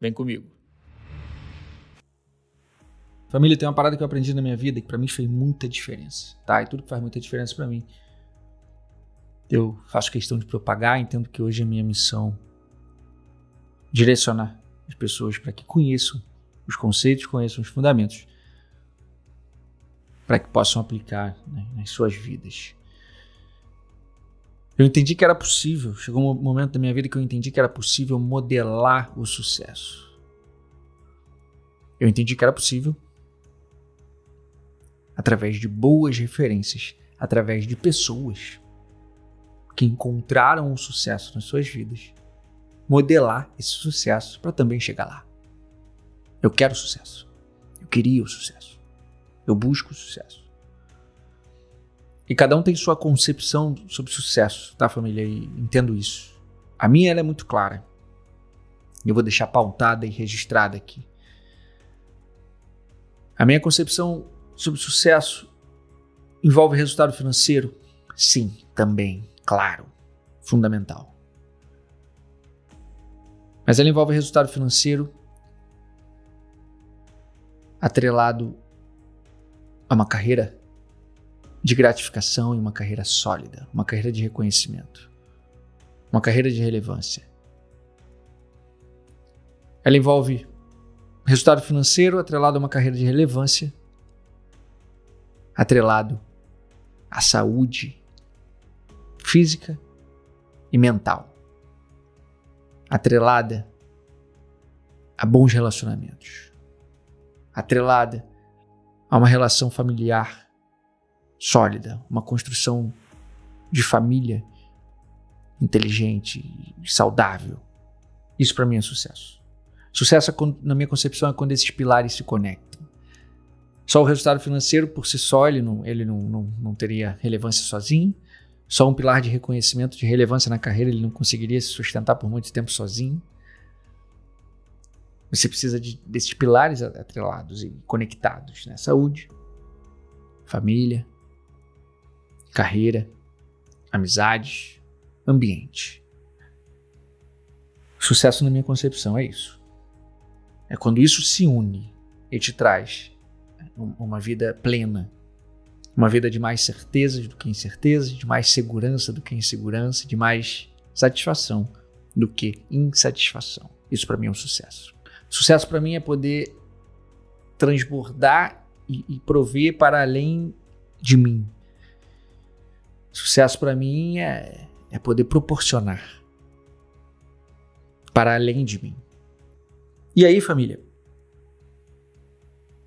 Vem comigo. Família, tem uma parada que eu aprendi na minha vida que para mim fez muita diferença, tá? E tudo que faz muita diferença para mim. Eu faço questão de propagar, entendo que hoje é minha missão direcionar as pessoas para que conheçam os conceitos, conheçam os fundamentos, para que possam aplicar né, nas suas vidas. Eu entendi que era possível, chegou um momento da minha vida que eu entendi que era possível modelar o sucesso. Eu entendi que era possível através de boas referências, através de pessoas que encontraram o sucesso nas suas vidas, modelar esse sucesso para também chegar lá. Eu quero sucesso. Eu queria o sucesso. Eu busco o sucesso. E cada um tem sua concepção sobre sucesso, tá, família? E entendo isso. A minha ela é muito clara. Eu vou deixar pautada e registrada aqui. A minha concepção sobre sucesso envolve resultado financeiro? Sim, também, claro, fundamental. Mas ela envolve resultado financeiro atrelado a uma carreira de gratificação e uma carreira sólida, uma carreira de reconhecimento, uma carreira de relevância. Ela envolve resultado financeiro atrelado a uma carreira de relevância atrelado à saúde física e mental, atrelada a bons relacionamentos, atrelada a uma relação familiar sólida, uma construção de família inteligente e saudável. Isso para mim é sucesso. Sucesso, na minha concepção, é quando esses pilares se conectam. Só o resultado financeiro por si só, ele não, ele não, não, não teria relevância sozinho. Só um pilar de reconhecimento, de relevância na carreira, ele não conseguiria se sustentar por muito tempo sozinho. Você precisa de, desses pilares atrelados e conectados, né? Saúde, família, carreira, amizades, ambiente. Sucesso na minha concepção é isso. É quando isso se une e te traz uma vida plena, uma vida de mais certezas do que incertezas, de mais segurança do que insegurança, de mais satisfação do que insatisfação. Isso para mim é um sucesso. Sucesso para mim é poder transbordar e, e prover para além de mim. Sucesso para mim é, é poder proporcionar para além de mim. E aí, família,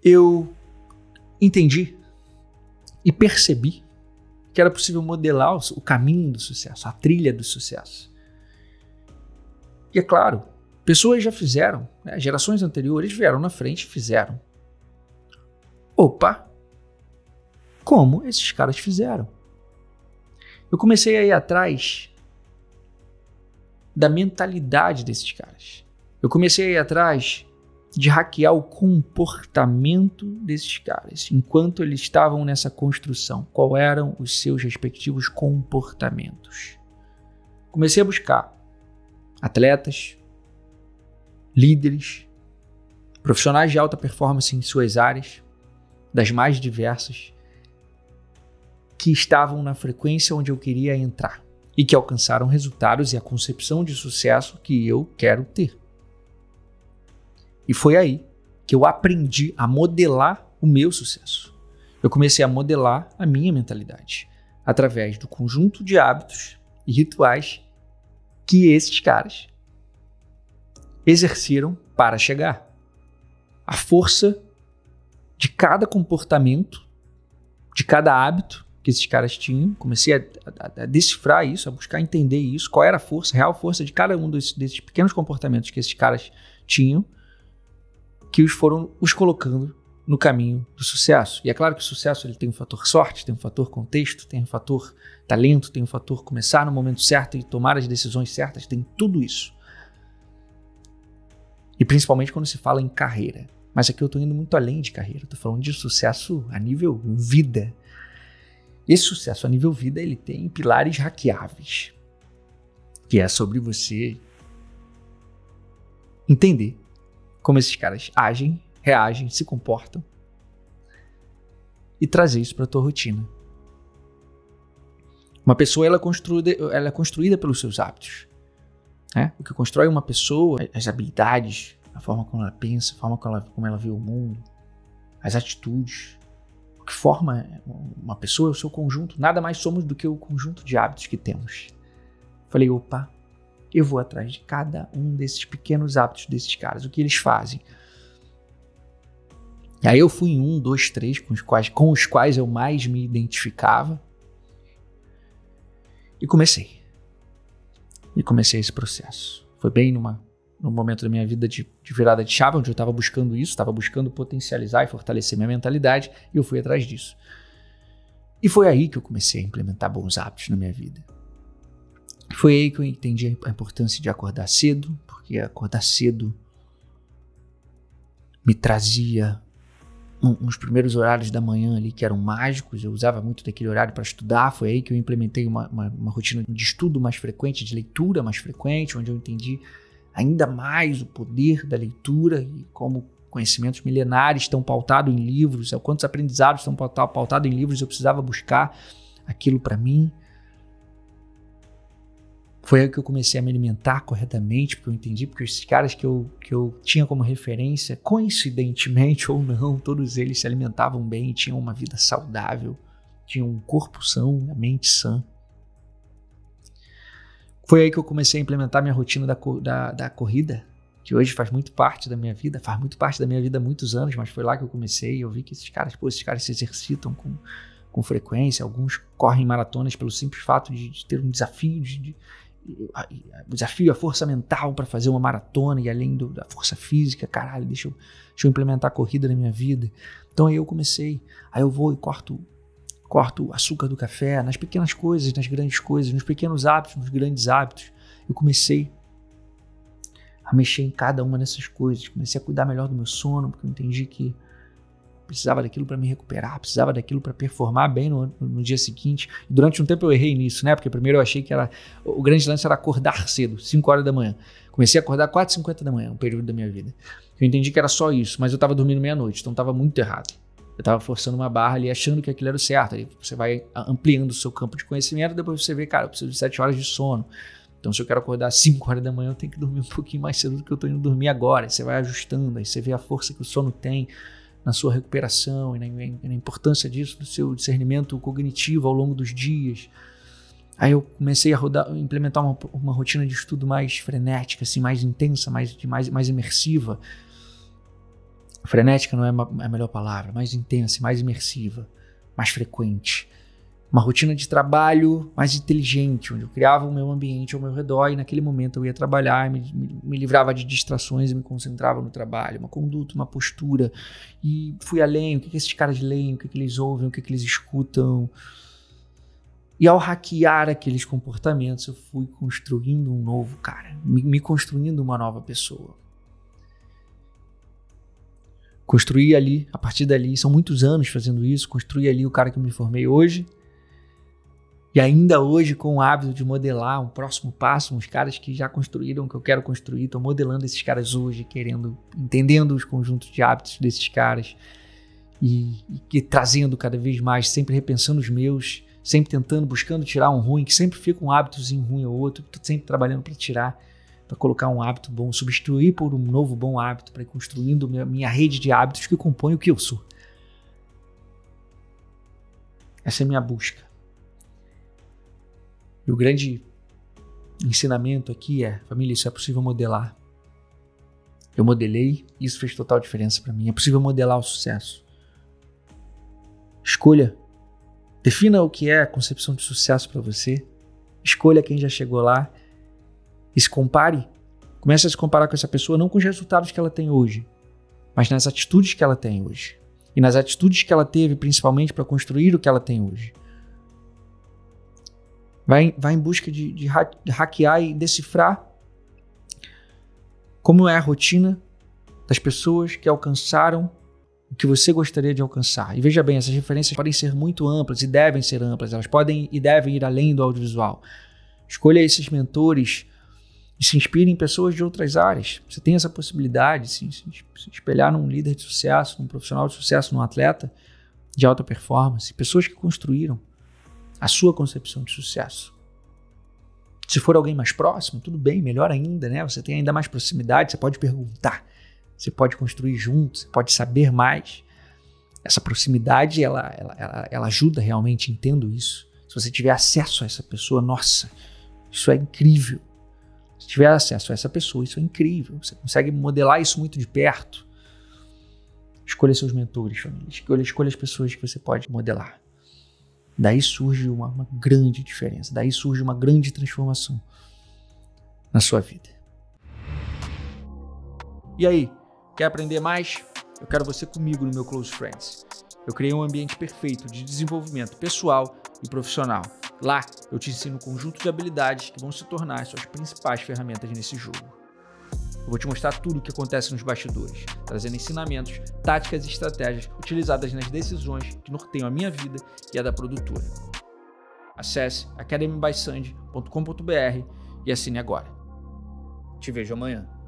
eu entendi e percebi que era possível modelar o caminho do sucesso, a trilha do sucesso. E é claro, pessoas já fizeram, né? gerações anteriores vieram na frente e fizeram. Opa! Como esses caras fizeram? Eu comecei a ir atrás da mentalidade desses caras. Eu comecei a ir atrás de hackear o comportamento desses caras enquanto eles estavam nessa construção. Qual eram os seus respectivos comportamentos? Comecei a buscar atletas, líderes, profissionais de alta performance em suas áreas, das mais diversas, que estavam na frequência onde eu queria entrar e que alcançaram resultados e a concepção de sucesso que eu quero ter. E foi aí que eu aprendi a modelar o meu sucesso. Eu comecei a modelar a minha mentalidade através do conjunto de hábitos e rituais que esses caras exerceram para chegar. A força de cada comportamento, de cada hábito que esses caras tinham. Comecei a, a, a, decifrar isso, a buscar entender isso, qual era a força, a real força de cada um desses, desses pequenos comportamentos que esses caras tinham que os foram os colocando no caminho do sucesso. E é claro que o sucesso ele tem um fator sorte, tem um fator contexto, tem um fator talento, tem um fator começar no momento certo e tomar as decisões certas, tem tudo isso. E principalmente quando se fala em carreira. Mas aqui eu estou indo muito além de carreira, estou falando de sucesso a nível vida. Esse sucesso a nível vida ele tem pilares hackeáveis, que é sobre você entender como esses caras agem, reagem, se comportam e trazer isso para a tua rotina. Uma pessoa ela é, construída, ela é construída pelos seus hábitos. Né? O que constrói uma pessoa, as habilidades, a forma como ela pensa, a forma como ela, como ela vê o mundo, as atitudes. Que forma uma pessoa é o seu conjunto. Nada mais somos do que o conjunto de hábitos que temos. Falei, opa, eu vou atrás de cada um desses pequenos hábitos desses caras, o que eles fazem. E aí eu fui em um, dois, três com os quais, com os quais eu mais me identificava e comecei. E comecei esse processo. Foi bem numa no momento da minha vida de, de virada de chave, onde eu estava buscando isso, estava buscando potencializar e fortalecer minha mentalidade, e eu fui atrás disso. E foi aí que eu comecei a implementar bons hábitos na minha vida. Foi aí que eu entendi a importância de acordar cedo, porque acordar cedo me trazia uns primeiros horários da manhã ali que eram mágicos, eu usava muito daquele horário para estudar. Foi aí que eu implementei uma, uma, uma rotina de estudo mais frequente, de leitura mais frequente, onde eu entendi ainda mais o poder da leitura e como conhecimentos milenares estão pautados em livros, quantos aprendizados estão pautados em livros, eu precisava buscar aquilo para mim. Foi aí que eu comecei a me alimentar corretamente, porque eu entendi, porque esses caras que eu, que eu tinha como referência, coincidentemente ou não, todos eles se alimentavam bem, tinham uma vida saudável, tinham um corpo são, uma mente sã. Foi aí que eu comecei a implementar minha rotina da, da, da corrida, que hoje faz muito parte da minha vida, faz muito parte da minha vida há muitos anos, mas foi lá que eu comecei e eu vi que esses caras, pô, esses caras se exercitam com, com frequência, alguns correm maratonas pelo simples fato de, de ter um desafio, de, de o desafio, a força mental para fazer uma maratona e além do, da força física, caralho, deixa eu, deixa eu implementar a corrida na minha vida. Então aí eu comecei, aí eu vou e corto corto o açúcar do café, nas pequenas coisas, nas grandes coisas, nos pequenos hábitos, nos grandes hábitos. Eu comecei a mexer em cada uma dessas coisas. Comecei a cuidar melhor do meu sono, porque eu entendi que precisava daquilo para me recuperar, precisava daquilo para performar bem no, no, dia seguinte. Durante um tempo eu errei nisso, né? Porque primeiro eu achei que era o grande lance era acordar cedo, 5 horas da manhã. Comecei a acordar 4h50 da manhã, um período da minha vida. Eu entendi que era só isso, mas eu estava dormindo meia-noite, então estava muito errado. Eu estava forçando uma barra ali, achando que aquilo era o certo. Aí você vai ampliando o seu campo de conhecimento, depois você vê, cara, eu preciso de 7 horas de sono. Então, se eu quero acordar às 5 horas da manhã, eu tenho que dormir um pouquinho mais cedo do que eu estou indo dormir agora. Aí você vai ajustando, aí você vê a força que o sono tem na sua recuperação e na, na importância disso, do seu discernimento cognitivo ao longo dos dias. Aí eu comecei a rodar, implementar uma, uma rotina de estudo mais frenética, assim, mais intensa, mais, mais, mais imersiva. Frenética não é a melhor palavra, mais intensa, mais imersiva, mais frequente. Uma rotina de trabalho mais inteligente, onde eu criava o meu ambiente ao meu redor e naquele momento eu ia trabalhar, me, me, me livrava de distrações e me concentrava no trabalho. Uma conduta, uma postura. E fui além, o que, que esses caras leem, o que, que eles ouvem, o que, que eles escutam. E ao hackear aqueles comportamentos, eu fui construindo um novo cara, me, me construindo uma nova pessoa construir ali, a partir dali, são muitos anos fazendo isso, construir ali o cara que eu me formei hoje. E ainda hoje, com o hábito de modelar um próximo passo, uns caras que já construíram que eu quero construir, estou modelando esses caras hoje, querendo, entendendo os conjuntos de hábitos desses caras e, e, e trazendo cada vez mais, sempre repensando os meus, sempre tentando, buscando tirar um ruim, que sempre fica um hábitozinho ruim ou outro, sempre trabalhando para tirar para colocar um hábito bom, substituir por um novo bom hábito, para ir construindo minha, minha rede de hábitos que compõe o que eu sou. Essa é a minha busca. E o grande ensinamento aqui é, família, isso é possível modelar. Eu modelei, isso fez total diferença para mim. É possível modelar o sucesso. Escolha, defina o que é a concepção de sucesso para você. Escolha quem já chegou lá e se compare Comece a se comparar com essa pessoa não com os resultados que ela tem hoje, mas nas atitudes que ela tem hoje. E nas atitudes que ela teve, principalmente para construir o que ela tem hoje. Vai, vai em busca de, de, de hackear e decifrar como é a rotina das pessoas que alcançaram o que você gostaria de alcançar. E veja bem, essas referências podem ser muito amplas e devem ser amplas, elas podem e devem ir além do audiovisual. Escolha esses mentores se inspire em pessoas de outras áreas. Você tem essa possibilidade, sim, se espelhar num líder de sucesso, num profissional de sucesso, num atleta de alta performance, pessoas que construíram a sua concepção de sucesso. Se for alguém mais próximo, tudo bem, melhor ainda, né? Você tem ainda mais proximidade, você pode perguntar, você pode construir junto, você pode saber mais. Essa proximidade, ela, ela, ela, ela ajuda realmente, entendo isso. Se você tiver acesso a essa pessoa, nossa, isso é incrível. Se tiver acesso a essa pessoa, isso é incrível. Você consegue modelar isso muito de perto. Escolha seus mentores, família. Escolha, escolha as pessoas que você pode modelar. Daí surge uma, uma grande diferença. Daí surge uma grande transformação na sua vida. E aí, quer aprender mais? Eu quero você comigo no meu Close Friends. Eu criei um ambiente perfeito de desenvolvimento pessoal e profissional Lá eu te ensino um conjunto de habilidades que vão se tornar as suas principais ferramentas nesse jogo. Eu vou te mostrar tudo o que acontece nos bastidores, trazendo ensinamentos, táticas e estratégias utilizadas nas decisões que norteiam a minha vida e a da produtora. Acesse academybysand.com.br e assine agora. Te vejo amanhã.